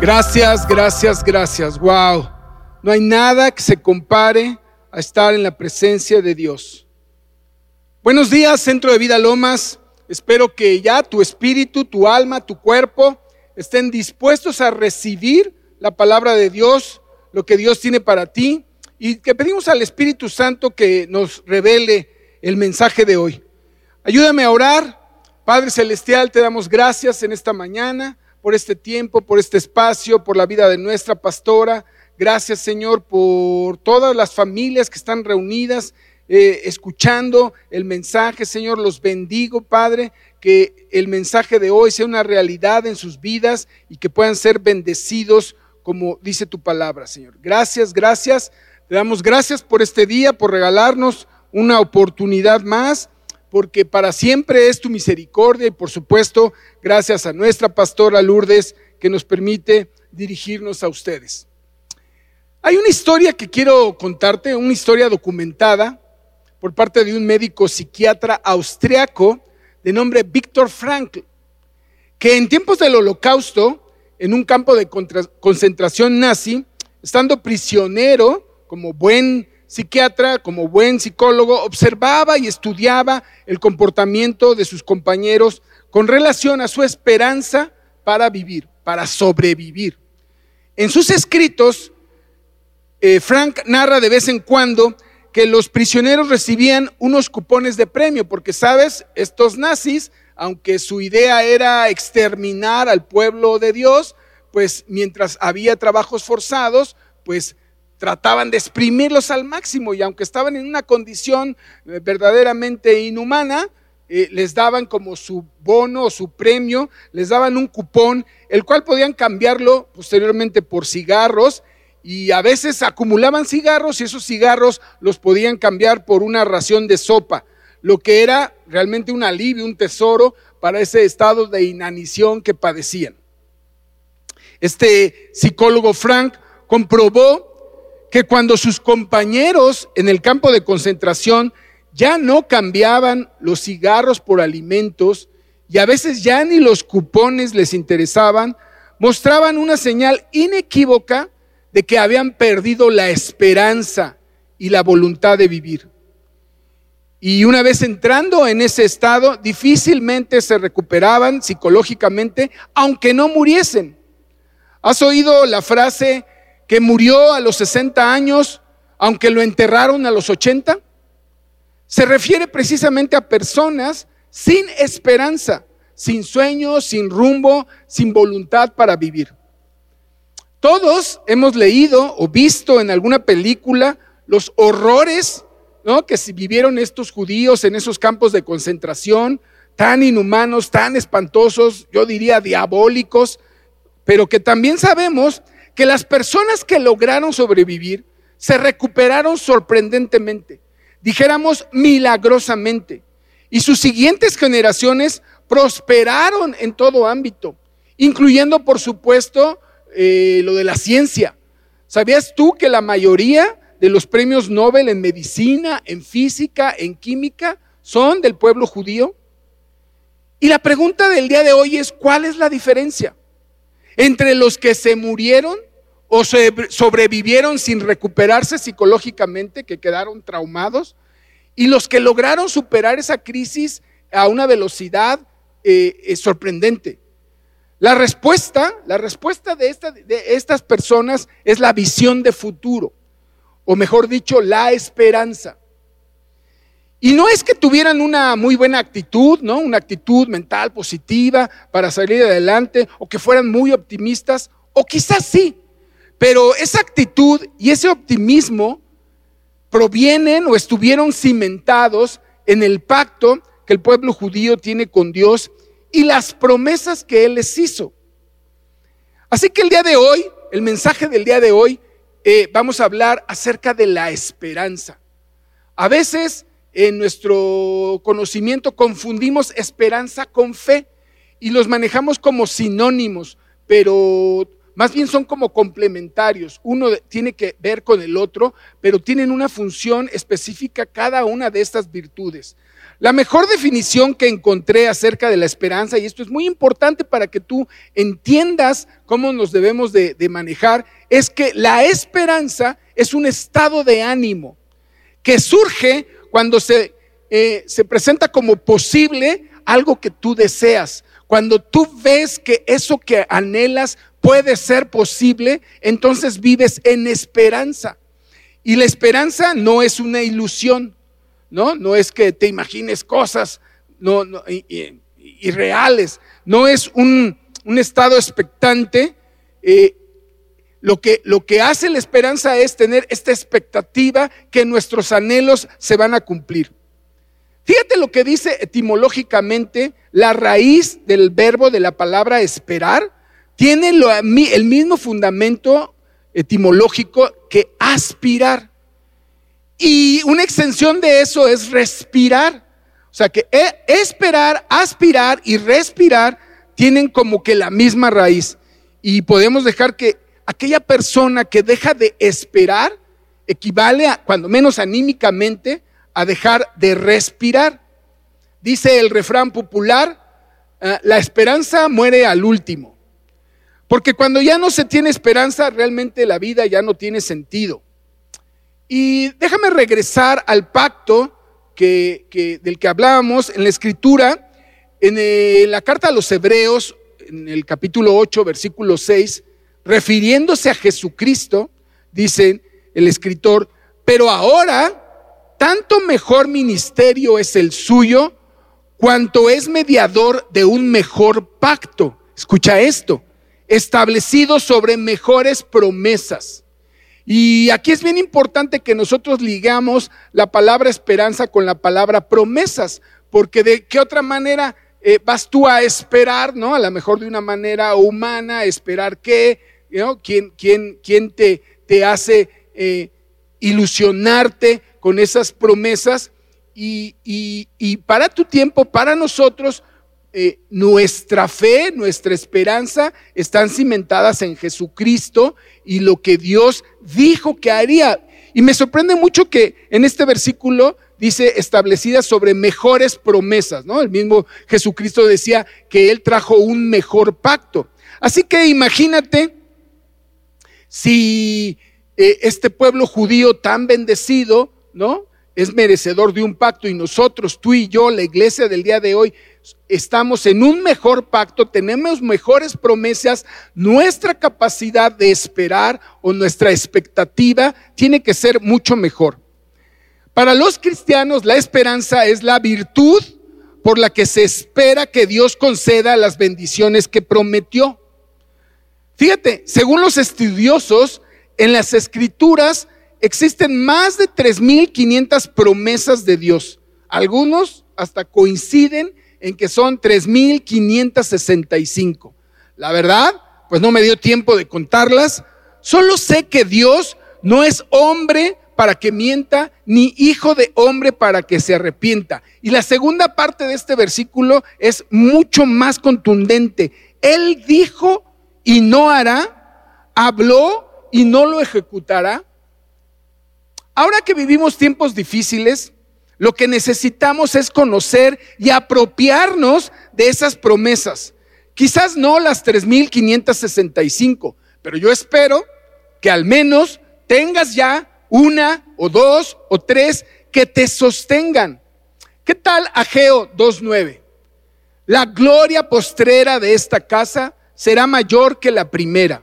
Gracias, gracias, gracias. Wow. No hay nada que se compare a estar en la presencia de Dios. Buenos días, Centro de Vida Lomas. Espero que ya tu espíritu, tu alma, tu cuerpo estén dispuestos a recibir la palabra de Dios, lo que Dios tiene para ti, y que pedimos al Espíritu Santo que nos revele el mensaje de hoy. Ayúdame a orar. Padre Celestial, te damos gracias en esta mañana por este tiempo, por este espacio, por la vida de nuestra pastora. Gracias, Señor, por todas las familias que están reunidas, eh, escuchando el mensaje. Señor, los bendigo, Padre, que el mensaje de hoy sea una realidad en sus vidas y que puedan ser bendecidos como dice tu palabra, Señor. Gracias, gracias. Te damos gracias por este día, por regalarnos una oportunidad más, porque para siempre es tu misericordia y por supuesto, gracias a nuestra pastora Lourdes que nos permite dirigirnos a ustedes. Hay una historia que quiero contarte, una historia documentada por parte de un médico psiquiatra austriaco de nombre Víctor Frankl, que en tiempos del holocausto en un campo de concentración nazi, estando prisionero como buen psiquiatra, como buen psicólogo, observaba y estudiaba el comportamiento de sus compañeros con relación a su esperanza para vivir, para sobrevivir. En sus escritos, eh, Frank narra de vez en cuando que los prisioneros recibían unos cupones de premio, porque sabes, estos nazis aunque su idea era exterminar al pueblo de Dios, pues mientras había trabajos forzados, pues trataban de exprimirlos al máximo y aunque estaban en una condición eh, verdaderamente inhumana, eh, les daban como su bono o su premio, les daban un cupón, el cual podían cambiarlo posteriormente por cigarros y a veces acumulaban cigarros y esos cigarros los podían cambiar por una ración de sopa lo que era realmente un alivio, un tesoro para ese estado de inanición que padecían. Este psicólogo Frank comprobó que cuando sus compañeros en el campo de concentración ya no cambiaban los cigarros por alimentos y a veces ya ni los cupones les interesaban, mostraban una señal inequívoca de que habían perdido la esperanza y la voluntad de vivir. Y una vez entrando en ese estado, difícilmente se recuperaban psicológicamente, aunque no muriesen. ¿Has oído la frase que murió a los 60 años, aunque lo enterraron a los 80? Se refiere precisamente a personas sin esperanza, sin sueños, sin rumbo, sin voluntad para vivir. Todos hemos leído o visto en alguna película los horrores que si vivieron estos judíos en esos campos de concentración tan inhumanos, tan espantosos, yo diría diabólicos, pero que también sabemos que las personas que lograron sobrevivir se recuperaron sorprendentemente, dijéramos milagrosamente, y sus siguientes generaciones prosperaron en todo ámbito, incluyendo por supuesto eh, lo de la ciencia. ¿Sabías tú que la mayoría de los premios Nobel en medicina, en física, en química, son del pueblo judío. Y la pregunta del día de hoy es, ¿cuál es la diferencia entre los que se murieron o sobrevivieron sin recuperarse psicológicamente, que quedaron traumados, y los que lograron superar esa crisis a una velocidad eh, sorprendente? La respuesta, la respuesta de, de estas personas es la visión de futuro o mejor dicho, la esperanza. Y no es que tuvieran una muy buena actitud, ¿no? Una actitud mental positiva para salir adelante, o que fueran muy optimistas, o quizás sí, pero esa actitud y ese optimismo provienen o estuvieron cimentados en el pacto que el pueblo judío tiene con Dios y las promesas que Él les hizo. Así que el día de hoy, el mensaje del día de hoy, eh, vamos a hablar acerca de la esperanza. A veces en nuestro conocimiento confundimos esperanza con fe y los manejamos como sinónimos, pero más bien son como complementarios. Uno tiene que ver con el otro, pero tienen una función específica cada una de estas virtudes. La mejor definición que encontré acerca de la esperanza, y esto es muy importante para que tú entiendas cómo nos debemos de, manejar, es que la esperanza es un estado de ánimo que surge cuando se, eh, se presenta como posible algo que tú deseas. Cuando tú ves que eso que anhelas puede ser posible, entonces vives en esperanza. Y la esperanza no es una ilusión. ¿no? No es que te imagines cosas no, irreales, no es un, estado expectante. Eh, lo, que, lo que hace la esperanza es tener esta expectativa que nuestros anhelos se van a cumplir. Fíjate lo que dice etimológicamente la raíz del verbo de la palabra esperar. Tiene el mismo fundamento etimológico que aspirar. Y una extensión de eso es respirar. O sea que e, esperar, aspirar y respirar tienen como que la misma raíz. Y podemos dejar que aquella persona que deja de esperar equivale a, cuando menos anímicamente, a dejar de respirar. Dice el refrán popular, ah, la esperanza muere al último. Porque cuando ya no se tiene esperanza, realmente la vida ya no tiene sentido. Y déjame regresar al pacto que, del que hablábamos en la escritura, en eh, la carta a los Hebreos, en el capítulo 8, versículo 6, refiriéndose a Jesucristo, dice el escritor, pero ahora tanto mejor ministerio es el suyo, cuanto es mediador de un mejor pacto. Escucha esto, establecido sobre mejores promesas y aquí es bien importante que nosotros ligamos la palabra esperanza con la palabra promesas, porque de qué otra manera eh, vas tú a esperar, ¿no? A lo mejor de una manera humana, esperar qué, ¿no? ¿Quién, quién, quién te, te hace eh, ilusionarte con esas promesas? Y, y, para tu tiempo, para nosotros, eh, nuestra fe, nuestra esperanza están cimentadas en Jesucristo y lo que Dios dijo que haría. Y me sorprende mucho que en este versículo dice establecidas sobre mejores promesas, ¿no? El mismo Jesucristo decía que Él trajo un mejor pacto. Así que imagínate si eh, este pueblo judío tan bendecido, ¿no? Es merecedor de un pacto y nosotros, tú y yo, la iglesia del día de hoy, estamos en un mejor pacto, tenemos mejores promesas, nuestra capacidad de esperar o nuestra expectativa tiene que ser mucho mejor. Para los cristianos la esperanza es la virtud por la que se espera que Dios conceda las bendiciones que prometió. Fíjate, según los estudiosos, en las escrituras existen más de 3.500 promesas de Dios. Algunos hasta coinciden en que son 3.565. La verdad, pues no me dio tiempo de contarlas. Solo sé que Dios no es hombre para que mienta, ni hijo de hombre para que se arrepienta. Y la segunda parte de este versículo es mucho más contundente. Él dijo y no hará, habló y no lo ejecutará. Ahora que vivimos tiempos difíciles, lo que necesitamos es conocer y apropiarnos de esas promesas. Quizás no las 3.565, pero yo espero que al menos tengas ya una o dos o tres que te sostengan. ¿Qué tal Ageo 2.9? La gloria postrera de esta casa será mayor que la primera.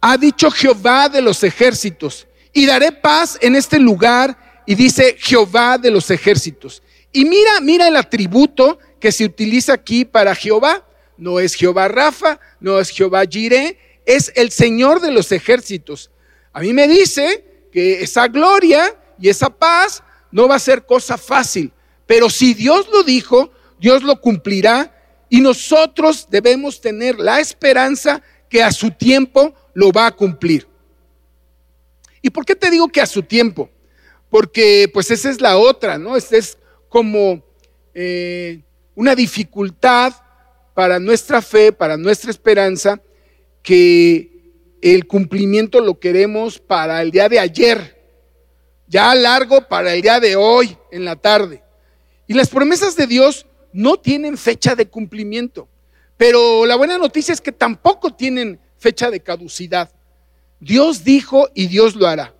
Ha dicho Jehová de los ejércitos, y daré paz en este lugar y dice Jehová de los ejércitos. Y mira, mira el atributo que se utiliza aquí para Jehová. No es Jehová Rafa, no es Jehová Jireh, es el Señor de los ejércitos. A mí me dice que esa gloria y esa paz no va a ser cosa fácil, pero si Dios lo dijo, Dios lo cumplirá y nosotros debemos tener la esperanza que a su tiempo lo va a cumplir. ¿Y por qué te digo que a su tiempo? porque pues esa es la otra, ¿no? Esta es como eh, una dificultad para nuestra fe, para nuestra esperanza, que el cumplimiento lo queremos para el día de ayer, ya largo para el día de hoy, en la tarde. Y las promesas de Dios no tienen fecha de cumplimiento. Pero la buena noticia es que tampoco tienen fecha de caducidad. Dios dijo y Dios lo hará.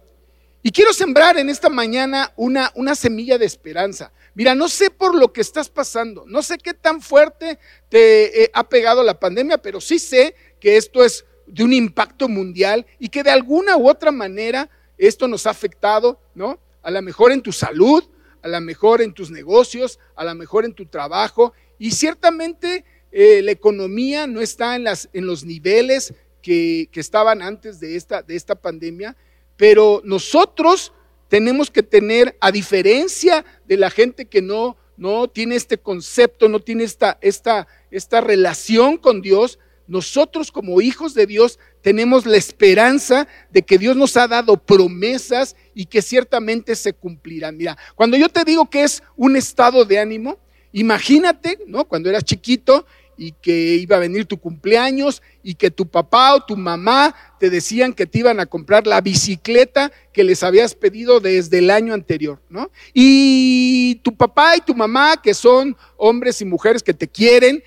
Y quiero sembrar en esta mañana una, una semilla de esperanza. Mira, no sé por lo que estás pasando, no sé qué tan fuerte te eh, ha pegado la pandemia, pero sí sé que esto es de un impacto mundial y que de alguna u otra manera esto nos ha afectado, ¿no? A lo mejor en tu salud, a lo mejor en tus negocios, a lo mejor en tu trabajo y ciertamente eh, la economía no está en, los niveles que, estaban antes de esta, de esta pandemia, pero nosotros tenemos que tener, a diferencia de la gente que no, no tiene este concepto, no tiene esta, esta, esta relación con Dios, nosotros como hijos de Dios tenemos la esperanza de que Dios nos ha dado promesas y que ciertamente se cumplirán. Mira, cuando yo te digo que es un estado de ánimo, imagínate, ¿no? Cuando eras chiquito y que iba a venir tu cumpleaños y que tu papá o tu mamá te decían que te iban a comprar la bicicleta que les habías pedido desde el año anterior, ¿no? Y tu papá y tu mamá, que son hombres y mujeres que te quieren,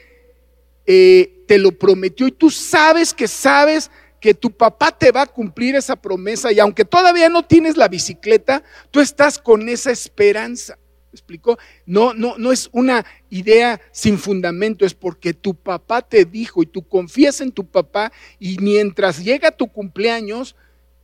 eh, te lo prometió y tú sabes que sabes que tu papá te va a cumplir esa promesa y aunque todavía no tienes la bicicleta, tú estás con esa esperanza explicó? No, no, no es una idea sin fundamento, es porque tu papá te dijo y tú confías en tu papá y mientras llega tu cumpleaños,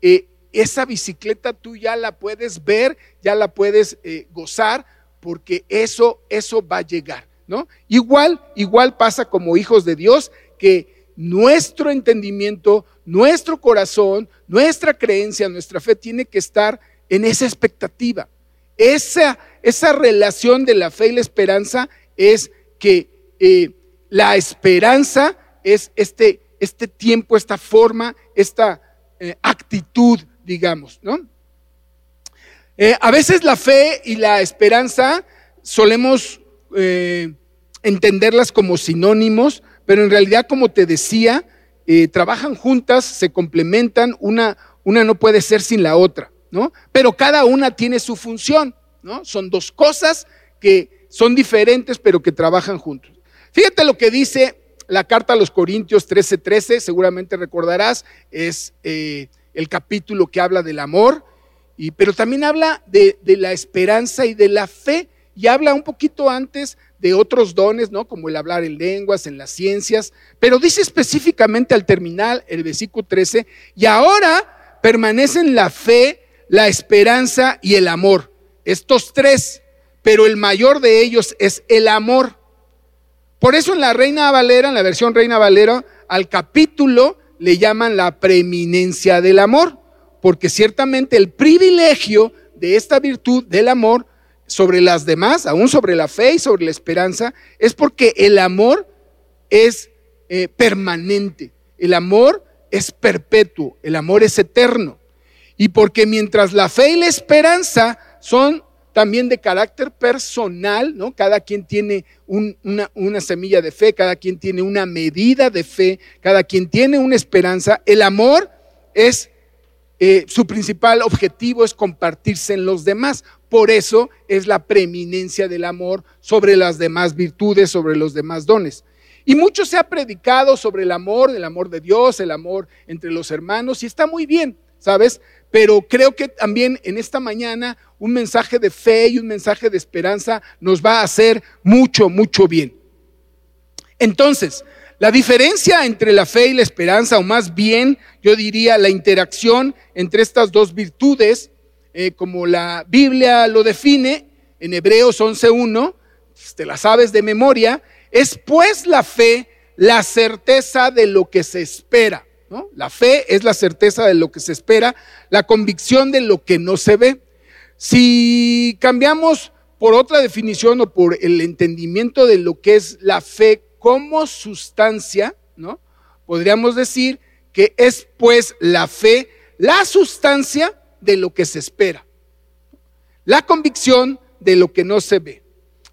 eh, esa bicicleta tú ya la puedes ver, ya la puedes eh, gozar, porque eso, eso va a llegar, ¿no? Igual, igual pasa como hijos de Dios, que nuestro entendimiento, nuestro corazón, nuestra creencia, nuestra fe tiene que estar en esa expectativa. Esa, esa relación de la fe y la esperanza es que eh, la esperanza es este, este tiempo, esta forma, esta eh, actitud, digamos, ¿no? Eh, a veces la fe y la esperanza solemos entenderlas como sinónimos, pero en realidad, como te decía, trabajan juntas, se complementan, una, una no puede ser sin la otra. Pero cada una tiene su función, ¿no? Son dos cosas que son diferentes, pero que trabajan juntos. Fíjate lo que dice la carta a los Corintios 13:13, 13, seguramente recordarás, es eh, el capítulo que habla del amor, pero también habla de, la esperanza y de la fe, y habla un poquito antes de otros dones. Como el hablar en lenguas, en las ciencias, pero dice específicamente al terminar el versículo 13, y ahora permanecen la fe, la esperanza y el amor. Estos tres, pero el mayor de ellos es el amor. Por eso en la Reina Valera, en la versión Reina Valera, al capítulo le llaman la preeminencia del amor, porque ciertamente el privilegio de esta virtud del amor sobre las demás, aún sobre la fe y sobre la esperanza, es porque el amor es eh, permanente, el amor es perpetuo, el amor es eterno. Y porque mientras la fe y la esperanza son también de carácter personal, ¿no? Cada quien tiene una, semilla de fe, cada quien tiene una medida de fe, cada quien tiene una esperanza. El amor es, eh, su principal objetivo es compartirse en los demás. Por eso es la preeminencia del amor sobre las demás virtudes, sobre los demás dones. Y mucho se ha predicado sobre el amor, el amor de Dios, el amor entre los hermanos, y está muy bien, ¿sabes? Pero creo que también en esta mañana un mensaje de fe y un mensaje de esperanza nos va a hacer mucho, mucho bien. Entonces, la diferencia entre la fe y la esperanza, o más bien yo diría la interacción entre estas dos virtudes, eh, como la Biblia lo define en Hebreos 11.1, te la sabes de memoria, es pues la fe la certeza de lo que se espera la fe es la certeza de lo que se espera, la convicción de lo que no se ve. Si cambiamos por otra definición o por el entendimiento de lo que es la fe como sustancia, ¿no? Podríamos decir que es pues la fe la sustancia de lo que se espera. La convicción de lo que no se ve.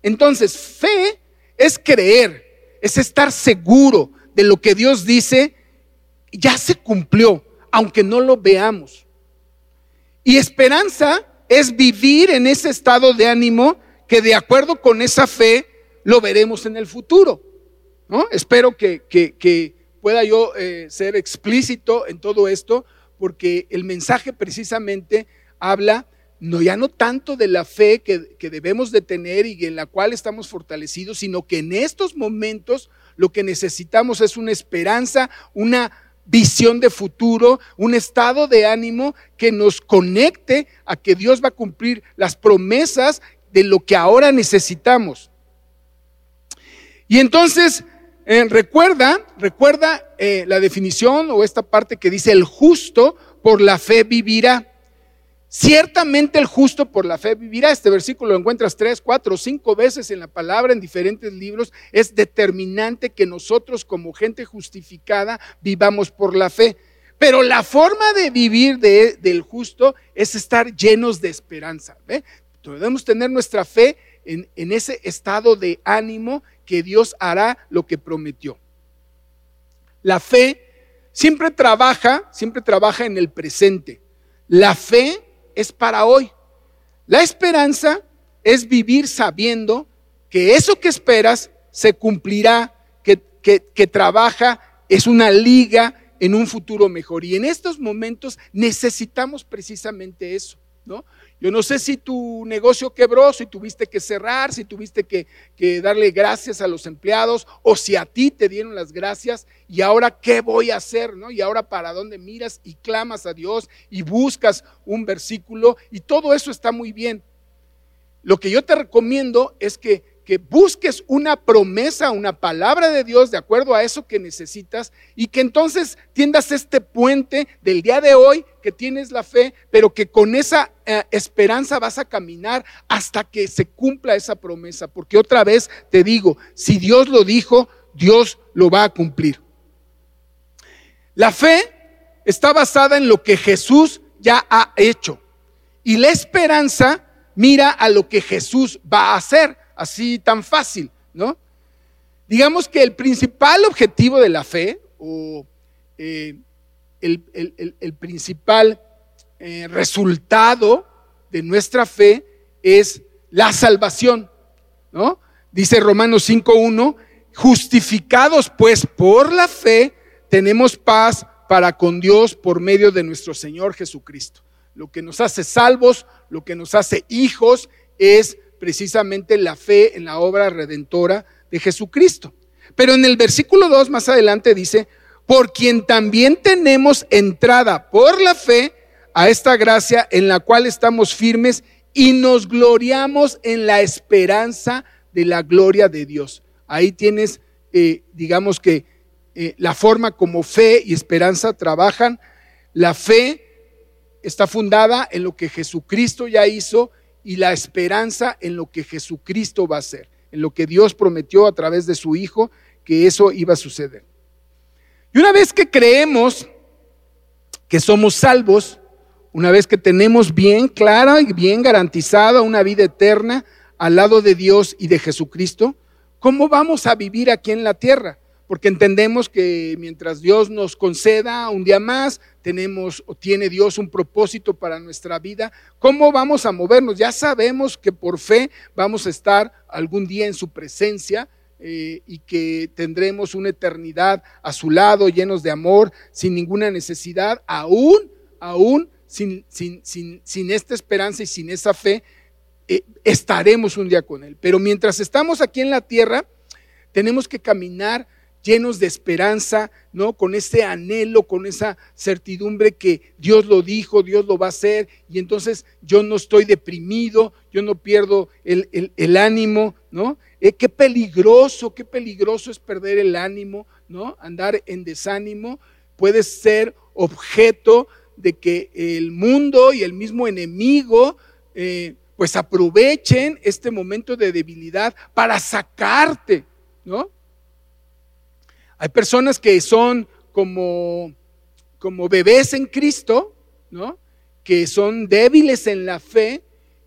Entonces, fe es creer, es estar seguro de lo que Dios dice ya se cumplió, aunque no lo veamos. Y esperanza es vivir en ese estado de ánimo que de acuerdo con esa fe lo veremos en el futuro. ¿no? Espero que, pueda yo eh, ser explícito en todo esto, porque el mensaje precisamente habla no ya no tanto de la fe que, que, debemos de tener y en la cual estamos fortalecidos, sino que en estos momentos lo que necesitamos es una esperanza, una visión de futuro, un estado de ánimo que nos conecte a que Dios va a cumplir las promesas de lo que ahora necesitamos. Y entonces, eh, recuerda, recuerda eh, la definición o esta parte que dice el justo por la fe vivirá. Ciertamente el justo por la fe vivirá. Este versículo lo encuentras tres, cuatro, cinco veces en la palabra en diferentes libros. Es determinante que nosotros como gente justificada vivamos por la fe. Pero la forma de vivir del justo es estar llenos de esperanza. Debemos tener nuestra fe en, en ese estado de ánimo que Dios hará lo que prometió. La fe siempre trabaja, siempre trabaja en el presente. La fe es para hoy. La esperanza es vivir sabiendo que eso que esperas se cumplirá, que, que, trabaja, es una liga en un futuro mejor. Y en estos momentos necesitamos precisamente eso, ¿no? Yo no sé si tu negocio quebró, si tuviste que cerrar, si tuviste que, darle gracias a los empleados o si a ti te dieron las gracias y ahora qué voy a hacer, ¿no? Y ahora para dónde miras y clamas a Dios y buscas un versículo y todo eso está muy bien. Lo que yo te recomiendo es que que busques una promesa, una palabra de Dios de acuerdo a eso que necesitas y que entonces tiendas este puente del día de hoy tienes la fe, pero que con esa eh, esperanza vas a caminar hasta que se cumpla esa promesa. Porque otra vez te digo, si Dios lo dijo, Dios lo va a cumplir. La fe está basada en lo que Jesús ya ha hecho y la esperanza mira a lo que Jesús va a hacer así tan fácil, ¿no? Digamos que el principal objetivo de la fe o eh, el, principal eh, resultado de nuestra fe es la salvación, ¿no? Dice Romanos 5.1, justificados pues por la fe, tenemos paz para con Dios por medio de nuestro Señor Jesucristo. Lo que nos hace salvos, lo que nos hace hijos es precisamente la fe en la obra redentora de Jesucristo. Pero en el versículo 2 más adelante dice, por quien también tenemos entrada por la fe a esta gracia en la cual estamos firmes y nos gloriamos en la esperanza de la gloria de Dios. Ahí tienes, eh, digamos que, eh, la forma como fe y esperanza trabajan. La fe está fundada en lo que Jesucristo ya hizo y la esperanza en lo que Jesucristo va a hacer, en lo que Dios prometió a través de su Hijo, que eso iba a suceder. Y una vez que creemos que somos salvos, una vez que tenemos bien clara y bien garantizada una vida eterna al lado de Dios y de Jesucristo, ¿cómo vamos a vivir aquí en la tierra? porque entendemos que mientras Dios nos conceda un día más, tenemos o tiene Dios un propósito para nuestra vida, ¿cómo vamos a movernos? Ya sabemos que por fe vamos a estar algún día en su presencia eh, y que tendremos una eternidad a su lado, llenos de amor, sin ninguna necesidad, aún, aún sin, sin, sin, sin esta esperanza y sin esa fe, eh, estaremos un día con Él. Pero mientras estamos aquí en la tierra, tenemos que caminar llenos de esperanza, ¿no? Con ese anhelo, con esa certidumbre que Dios lo dijo, Dios lo va a hacer, y entonces yo no estoy deprimido, yo no pierdo el, ánimo, ¿no? Eh, qué peligroso, qué peligroso es perder el ánimo, ¿no? Andar en desánimo, puede ser objeto de que el mundo y el mismo enemigo, eh, pues aprovechen este momento de debilidad para sacarte, ¿no? Hay personas que son como, como bebés en Cristo, ¿no? Que son débiles en la fe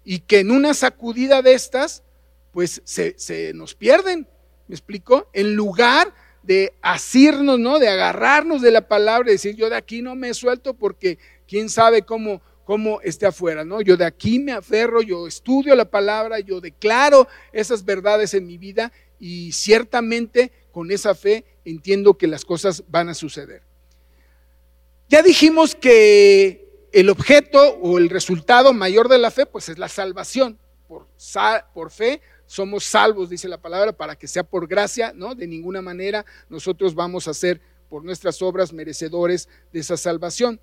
y que en una sacudida de estas, pues se, nos pierden. ¿Me explico? En lugar de asirnos, ¿no? De agarrarnos de la palabra y decir, yo de aquí no me suelto porque quién sabe cómo, como esté afuera, ¿no? Yo de aquí me aferro, yo estudio la palabra, yo declaro esas verdades en mi vida y ciertamente con esa fe entiendo que las cosas van a suceder. Ya dijimos que el objeto o el resultado mayor de la fe, pues es la salvación. Por, por fe somos salvos, dice la palabra, para que sea por gracia, ¿no? De ninguna manera nosotros vamos a ser por nuestras obras merecedores de esa salvación.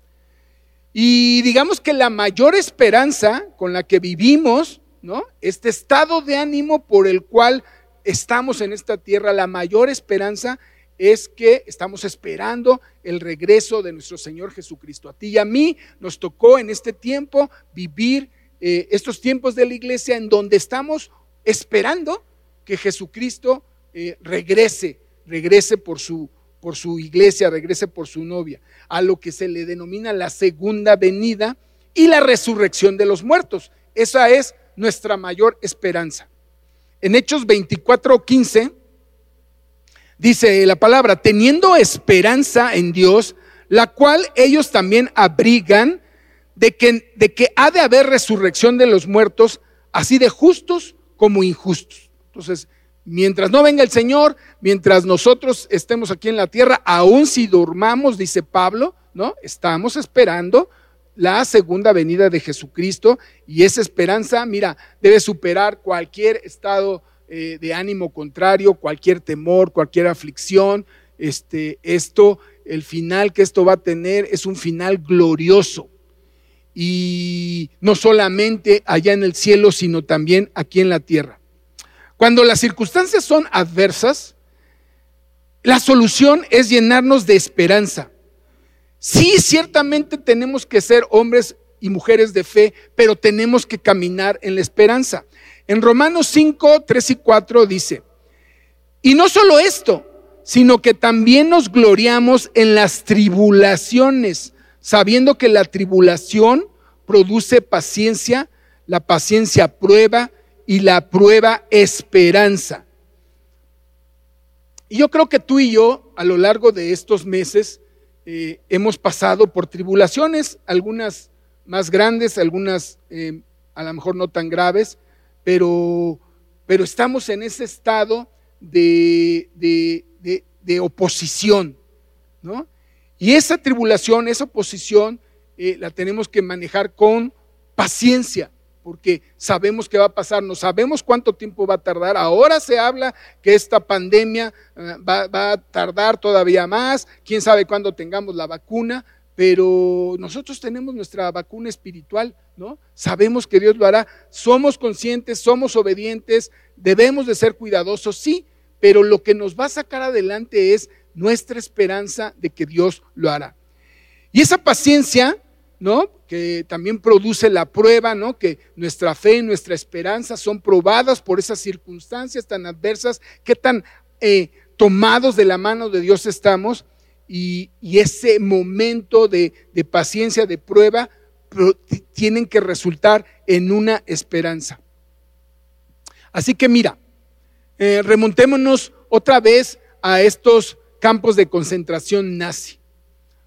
Y digamos que la mayor esperanza con la que vivimos, ¿no? Este estado de ánimo por el cual estamos en esta tierra, la mayor esperanza es que estamos esperando el regreso de nuestro Señor Jesucristo. A ti y a mí nos tocó en este tiempo vivir eh, estos tiempos de la iglesia en donde estamos esperando que Jesucristo eh, regrese, regrese por su, por su iglesia, regrese por su novia, a lo que se le denomina la segunda venida y la resurrección de los muertos. Esa es nuestra mayor esperanza. En Hechos 24, 15, dice la palabra, teniendo esperanza en Dios, la cual ellos también abrigan de que, de que ha de haber resurrección de los muertos, así de justos como injustos. Entonces, mientras no venga el Señor, mientras nosotros estemos aquí en la tierra, aun si durmamos, dice Pablo, ¿no? Estamos esperando la segunda venida de Jesucristo y esa esperanza, mira, debe superar cualquier estado eh, de ánimo contrario, cualquier temor, cualquier aflicción. Este, esto, el final que esto va a tener es un final glorioso. Y no solamente allá en el cielo, sino también aquí en la tierra. Cuando las circunstancias son adversas, la solución es llenarnos de esperanza. Sí, ciertamente tenemos que ser hombres y mujeres de fe, pero tenemos que caminar en la esperanza. En Romanos 5, 3 y 4 dice, y no solo esto, sino que también nos gloriamos en las tribulaciones, sabiendo que la tribulación produce paciencia, la paciencia prueba y la prueba esperanza. Y yo creo que tú y yo, a lo largo de estos meses, eh, hemos pasado por tribulaciones, algunas más grandes, algunas eh, a lo mejor no tan graves, pero, pero estamos en ese estado de, de, oposición, ¿no? Y esa tribulación, esa oposición, eh, la tenemos que manejar con paciencia porque sabemos que va a pasar, no sabemos cuánto tiempo va a tardar. Ahora se habla que esta pandemia eh, va, a tardar todavía más, quién sabe cuándo tengamos la vacuna, pero nosotros tenemos nuestra vacuna espiritual, ¿no? Sabemos que Dios lo hará, somos conscientes, somos obedientes, debemos de ser cuidadosos, sí, pero lo que nos va a sacar adelante es nuestra esperanza de que Dios lo hará. Y esa paciencia ¿no? Que también produce la prueba, ¿no? Que nuestra fe y nuestra esperanza son probadas por esas circunstancias tan adversas, que tan eh, tomados de la mano de Dios estamos. Y, ese momento de, paciencia, de prueba, tienen que resultar en una esperanza. Así que mira, eh, remontémonos otra vez a estos campos de concentración nazi.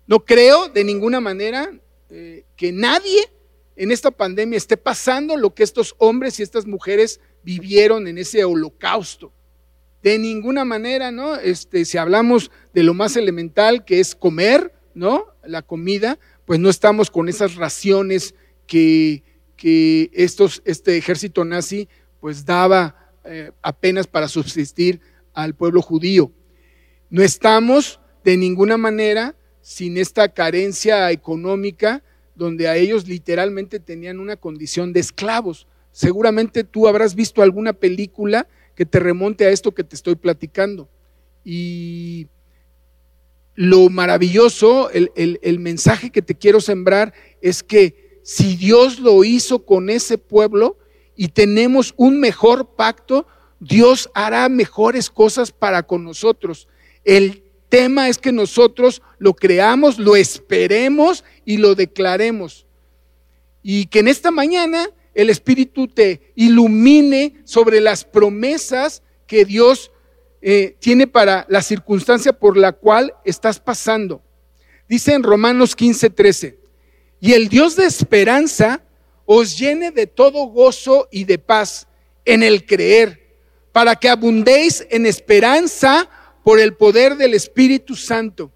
No creo de ninguna manera, eh, que nadie en esta pandemia esté pasando lo que estos hombres y estas mujeres vivieron en ese holocausto. De ninguna manera, ¿no? Este, si hablamos de lo más elemental que es comer, ¿no? La comida, pues no estamos con esas raciones que, que estos, este ejército nazi pues daba eh, apenas para subsistir al pueblo judío. No estamos de ninguna manera sin esta carencia económica donde a ellos literalmente tenían una condición de esclavos. Seguramente tú habrás visto alguna película que te remonte a esto que te estoy platicando. Y lo maravilloso, el, el, mensaje que te quiero sembrar es que si Dios lo hizo con ese pueblo y tenemos un mejor pacto, Dios hará mejores cosas para con nosotros. El tema es que nosotros lo creamos, lo esperemos y lo declaremos. Y que en esta mañana el Espíritu te ilumine sobre las promesas que Dios eh, tiene para la circunstancia por la cual estás pasando. Dice en Romanos 15, 13, y el Dios de esperanza os llene de todo gozo y de paz en el creer, para que abundéis en esperanza por el poder del Espíritu Santo.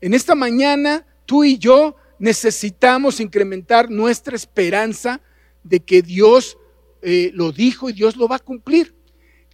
En esta mañana, tú y yo necesitamos incrementar nuestra esperanza de que Dios eh, lo dijo y Dios lo va a cumplir.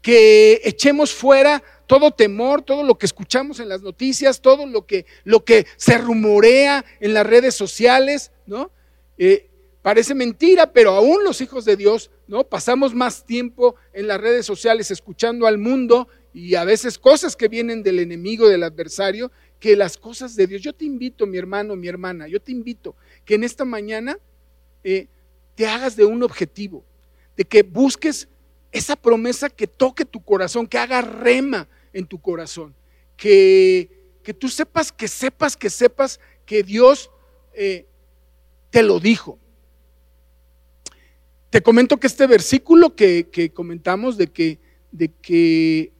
Que echemos fuera todo temor, todo lo que escuchamos en las noticias, todo lo que, lo que se rumorea en las redes sociales, ¿no? Eh, parece mentira, pero aún los hijos de Dios, ¿no? Pasamos más tiempo en las redes sociales escuchando al mundo y a veces cosas que vienen del enemigo, del adversario, que las cosas de Dios. Yo te invito, mi hermano, mi hermana, yo te invito que en esta mañana eh, te hagas de un objetivo, de que busques esa promesa que toque tu corazón, que haga rema en tu corazón, que, que tú sepas, que sepas, que sepas que Dios eh, te lo dijo. Te comento que este versículo que, comentamos de que, de que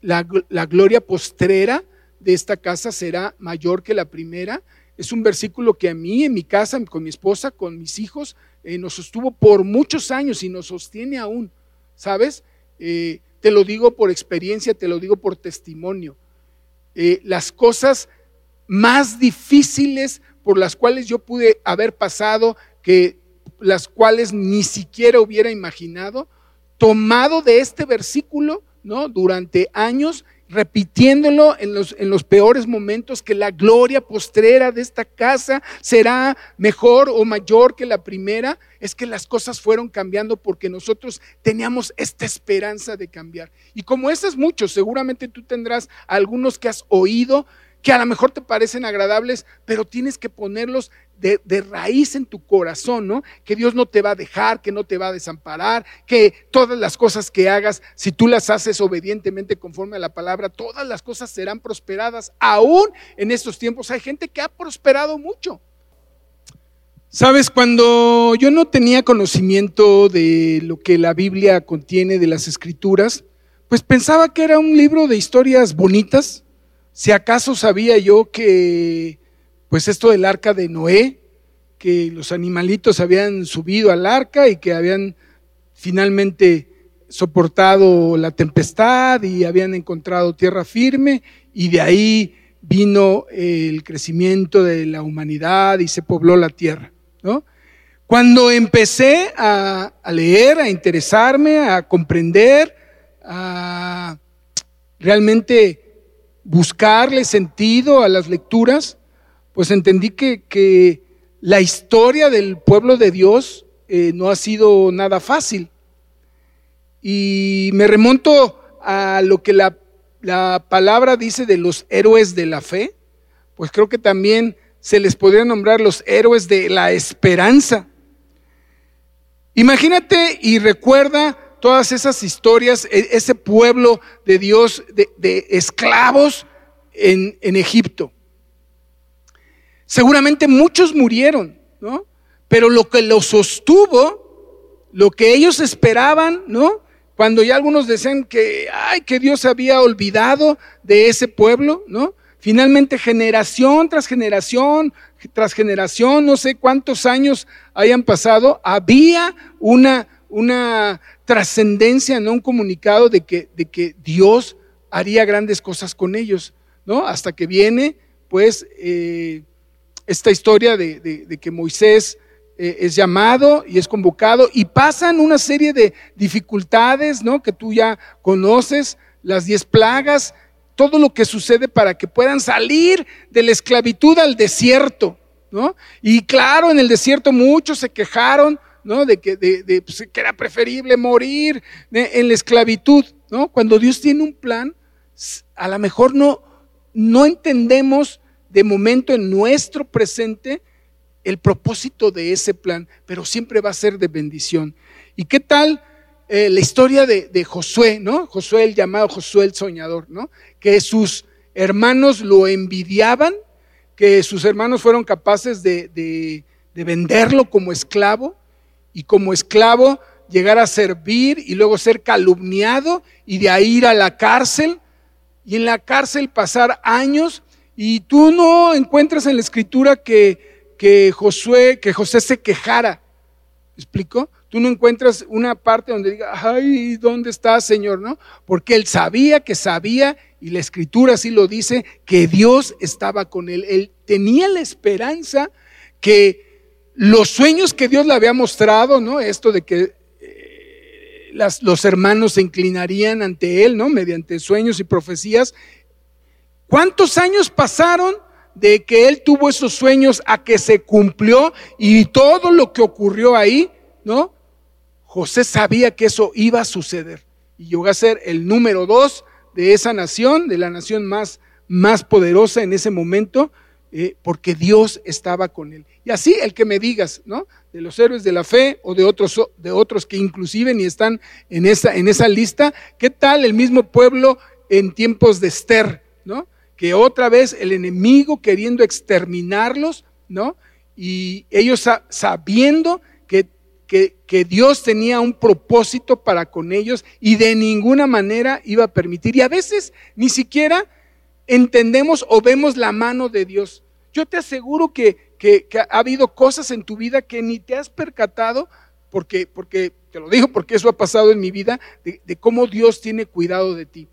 la, gloria postrera de esta casa será mayor que la primera, es un versículo que a mí, en mi casa, con mi esposa, con mis hijos, eh, nos sostuvo por muchos años y nos sostiene aún, ¿sabes? Eh, te lo digo por experiencia, te lo digo por testimonio. Eh, las cosas más difíciles por las cuales yo pude haber pasado, que las cuales ni siquiera hubiera imaginado, tomado de este versículo, Durante años repitiéndolo en los, en los peores momentos, que la gloria postrera de esta casa será mejor o mayor que la primera, es que las cosas fueron cambiando porque nosotros teníamos esta esperanza de cambiar. Y como esas muchos, seguramente tú tendrás algunos que has oído que a lo mejor te parecen agradables, pero tienes que ponerlos de, raíz en tu corazón, ¿no? Que Dios no te va a dejar, que no te va a desamparar, que todas las cosas que hagas, si tú las haces obedientemente conforme a la palabra, todas las cosas serán prosperadas. Aún en estos tiempos hay gente que ha prosperado mucho. Sabes, cuando yo no tenía conocimiento de lo que la Biblia contiene de las escrituras, pues pensaba que era un libro de historias bonitas, si acaso sabía yo que, pues esto del arca de Noé, que los animalitos habían subido al arca y que habían finalmente soportado la tempestad y habían encontrado tierra firme y de ahí vino el crecimiento de la humanidad y se pobló la tierra. ¿no? Cuando empecé a, a leer, a interesarme, a comprender, a realmente buscarle sentido a las lecturas, pues entendí que, la historia del pueblo de Dios eh, no ha sido nada fácil. Y me remonto a lo que la, la palabra dice de los héroes de la fe, pues creo que también se les podría nombrar los héroes de la esperanza. Imagínate y recuerda todas esas historias, e, ese pueblo de Dios de, esclavos en, en, Egipto. Seguramente muchos murieron, ¿no? Pero lo que los sostuvo, lo que ellos esperaban, ¿no? Cuando ya algunos decían que, ay, que Dios había olvidado de ese pueblo, ¿no? Finalmente, generación tras generación, tras generación, no sé cuántos años hayan pasado, había una, una trascendencia, no un comunicado de que, de que Dios haría grandes cosas con ellos, ¿no? Hasta que viene, pues, eh, esta historia de, que Moisés eh, es llamado y es convocado y pasan una serie de dificultades, ¿no? Que tú ya conoces, las diez plagas, todo lo que sucede para que puedan salir de la esclavitud al desierto, ¿no? Y claro, en el desierto muchos se quejaron, De pues, que era preferible morir en la esclavitud. Cuando Dios tiene un plan, a lo mejor no, entendemos de momento en nuestro presente el propósito de ese plan, pero siempre va a ser de bendición. ¿Y qué tal eh, la historia de, Josué. Josué, el llamado Josué el soñador. Que sus hermanos lo envidiaban, que sus hermanos fueron capaces de venderlo como esclavo, y como esclavo llegar a servir y luego ser calumniado y de ahí ir a la cárcel y en la cárcel pasar años y tú no encuentras en la escritura que, que Josué, que José se quejara. ¿Me explico? Tú no encuentras una parte donde diga, ay, ¿dónde está, Señor? ¿No? Porque él sabía que sabía, y la escritura así lo dice, que Dios estaba con él. Él tenía la esperanza que los sueños que Dios le había mostrado, ¿no? Esto de que eh, los hermanos se inclinarían ante él, ¿no? Mediante sueños y profecías. ¿Cuántos años pasaron de que él tuvo esos sueños a que se cumplió y todo lo que ocurrió ahí, ¿no? José sabía que eso iba a suceder y llegó a ser el número dos de esa nación, de la nación más, más poderosa en ese momento, eh, porque Dios estaba con él. Y así el que me digas, ¿no? De los héroes de la fe o de otros, de otros que inclusive ni están en esa, en esa lista, ¿qué tal el mismo pueblo en tiempos de Esther, ¿no? Que otra vez el enemigo queriendo exterminarlos, ¿no? Y ellos sabiendo que que, Dios tenía un propósito para con ellos y de ninguna manera iba a permitir. Y a veces ni siquiera entendemos o vemos la mano de Dios. Yo te aseguro que, ha habido cosas en tu vida que ni te has percatado, porque, porque te lo digo porque eso ha pasado en mi vida, de cómo Dios tiene cuidado de ti.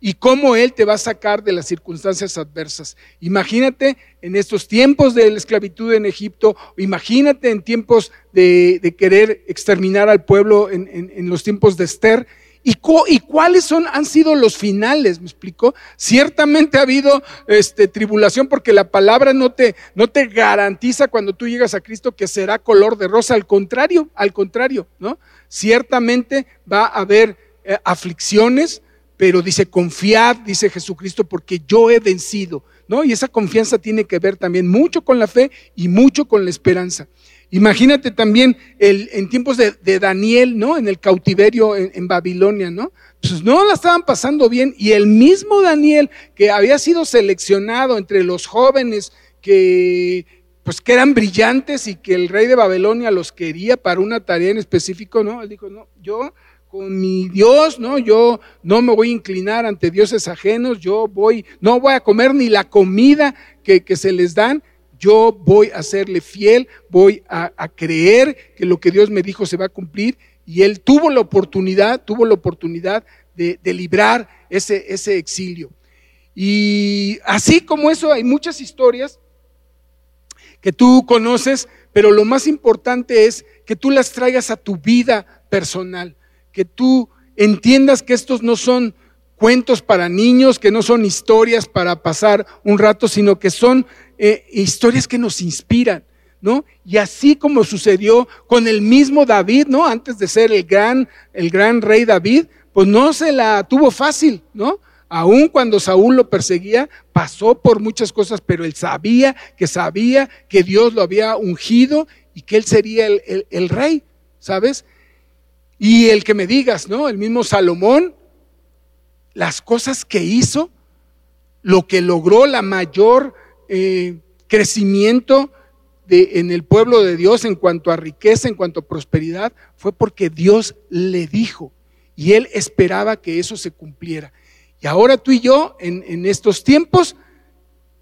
Y cómo Él te va a sacar de las circunstancias adversas. Imagínate en estos tiempos de la esclavitud en Egipto, imagínate en tiempos de, querer exterminar al pueblo en, los tiempos de Esther. ¿Y, ¿Y, cuáles son, han sido los finales? ¿Me explico? Ciertamente ha habido este, tribulación porque la palabra no te, no te garantiza cuando tú llegas a Cristo que será color de rosa. Al contrario, al contrario, ¿no? Ciertamente va a haber eh, aflicciones, pero dice, confiad, dice Jesucristo, porque yo he vencido, ¿no? Y esa confianza tiene que ver también mucho con la fe y mucho con la esperanza. Imagínate también el, en tiempos de, Daniel, ¿no? En el cautiverio en, Babilonia, ¿no? Pues no la estaban pasando bien y el mismo Daniel que había sido seleccionado entre los jóvenes que pues que eran brillantes y que el rey de Babilonia los quería para una tarea en específico, ¿no? Él dijo, no, yo con mi Dios, ¿no? Yo no me voy a inclinar ante dioses ajenos, yo voy, no voy a comer ni la comida que, se les dan, yo voy a serle fiel, voy a, creer que lo que Dios me dijo se va a cumplir. Y él tuvo la oportunidad, tuvo la oportunidad de, librar ese, ese exilio. Y así como eso, hay muchas historias que tú conoces, pero lo más importante es que tú las traigas a tu vida personal que tú entiendas que estos no son cuentos para niños, que no son historias para pasar un rato, sino que son eh, historias que nos inspiran, ¿no? Y así como sucedió con el mismo David, ¿no? Antes de ser el gran, el gran rey David, pues no se la tuvo fácil, ¿no? Aún cuando Saúl lo perseguía, pasó por muchas cosas, pero él sabía que sabía que Dios lo había ungido y que él sería el, el rey, ¿sabes? Y el que me digas, ¿no? El mismo Salomón, las cosas que hizo, lo que logró, la mayor eh, crecimiento de, en el pueblo de Dios en cuanto a riqueza, en cuanto a prosperidad, fue porque Dios le dijo y él esperaba que eso se cumpliera. Y ahora tú y yo, en, en estos tiempos,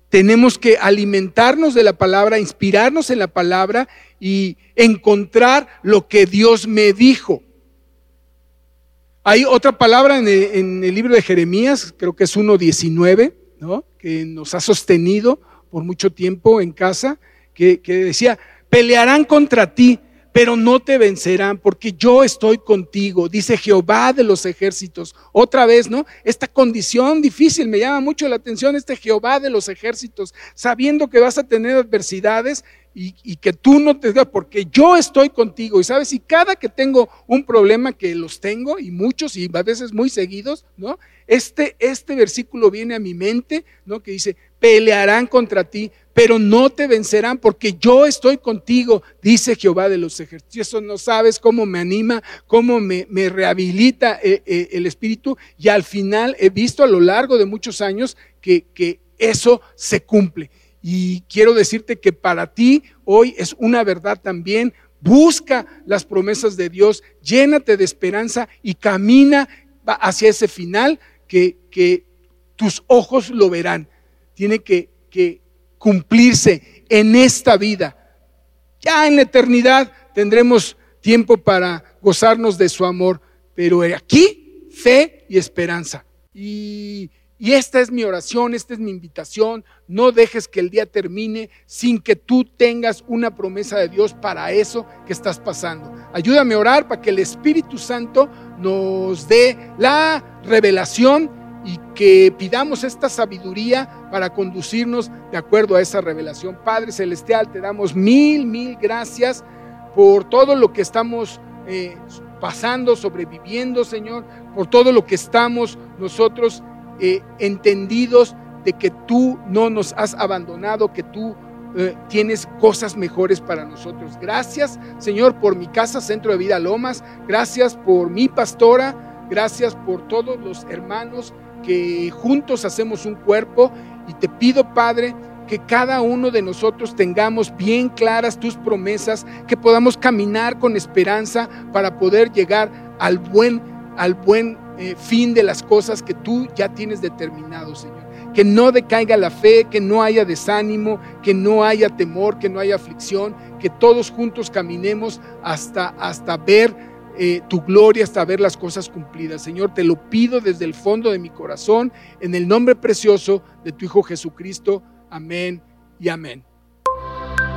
tenemos que alimentarnos de la palabra, inspirarnos en la palabra y encontrar lo que Dios me dijo. Hay otra palabra en el, libro de Jeremías, creo que es 1.19, ¿no? que nos ha sostenido por mucho tiempo en casa, que, que decía, pelearán contra ti, pero no te vencerán, porque yo estoy contigo, dice Jehová de los ejércitos. Otra vez, ¿no? Esta condición difícil me llama mucho la atención, este Jehová de los ejércitos, sabiendo que vas a tener adversidades, y, que tú no te digas, porque yo estoy contigo. Y sabes, y cada que tengo un problema, que los tengo, y muchos, y a veces muy seguidos, ¿no? Este, este versículo viene a mi mente, ¿no? Que dice, pelearán contra ti, pero no te vencerán, porque yo estoy contigo, dice Jehová de los ejércitos. Eso no sabes cómo me anima, cómo me, rehabilita eh, eh, el espíritu, y al final he visto a lo largo de muchos años que eso se cumple. Y quiero decirte que para ti hoy es una verdad también. Busca las promesas de Dios, llénate de esperanza y camina hacia ese final que, tus ojos lo verán. Tiene que, que cumplirse en esta vida. Ya en la eternidad tendremos tiempo para gozarnos de su amor, pero aquí fe y esperanza. Y, y, esta es mi oración, esta es mi invitación. No dejes que el día termine sin que tú tengas una promesa de Dios para eso que estás pasando. Ayúdame a orar para que el Espíritu Santo nos dé la revelación y que pidamos esta sabiduría para conducirnos de acuerdo a esa revelación. Padre Celestial, te damos mil, mil gracias por todo lo que estamos eh, pasando, sobreviviendo, Señor, por todo lo que estamos nosotros eh, entendidos de que tú no nos has abandonado, que tú eh, tienes cosas mejores para nosotros. Gracias, Señor, por mi casa, Centro de Vida Lomas. Gracias por mi pastora. Gracias por todos los hermanos que juntos hacemos un cuerpo. Y te pido, Padre, que cada uno de nosotros tengamos bien claras tus promesas, que podamos caminar con esperanza para poder llegar al buen, al buen eh, fin de las cosas que tú ya tienes determinado, Señor. Que no decaiga la fe, que no haya desánimo, que no haya temor, que no haya aflicción, que todos juntos caminemos hasta, hasta ver eh, tu gloria, hasta ver las cosas cumplidas. Señor, te lo pido desde el fondo de mi corazón, en el nombre precioso de tu Hijo Jesucristo. Amén y amén.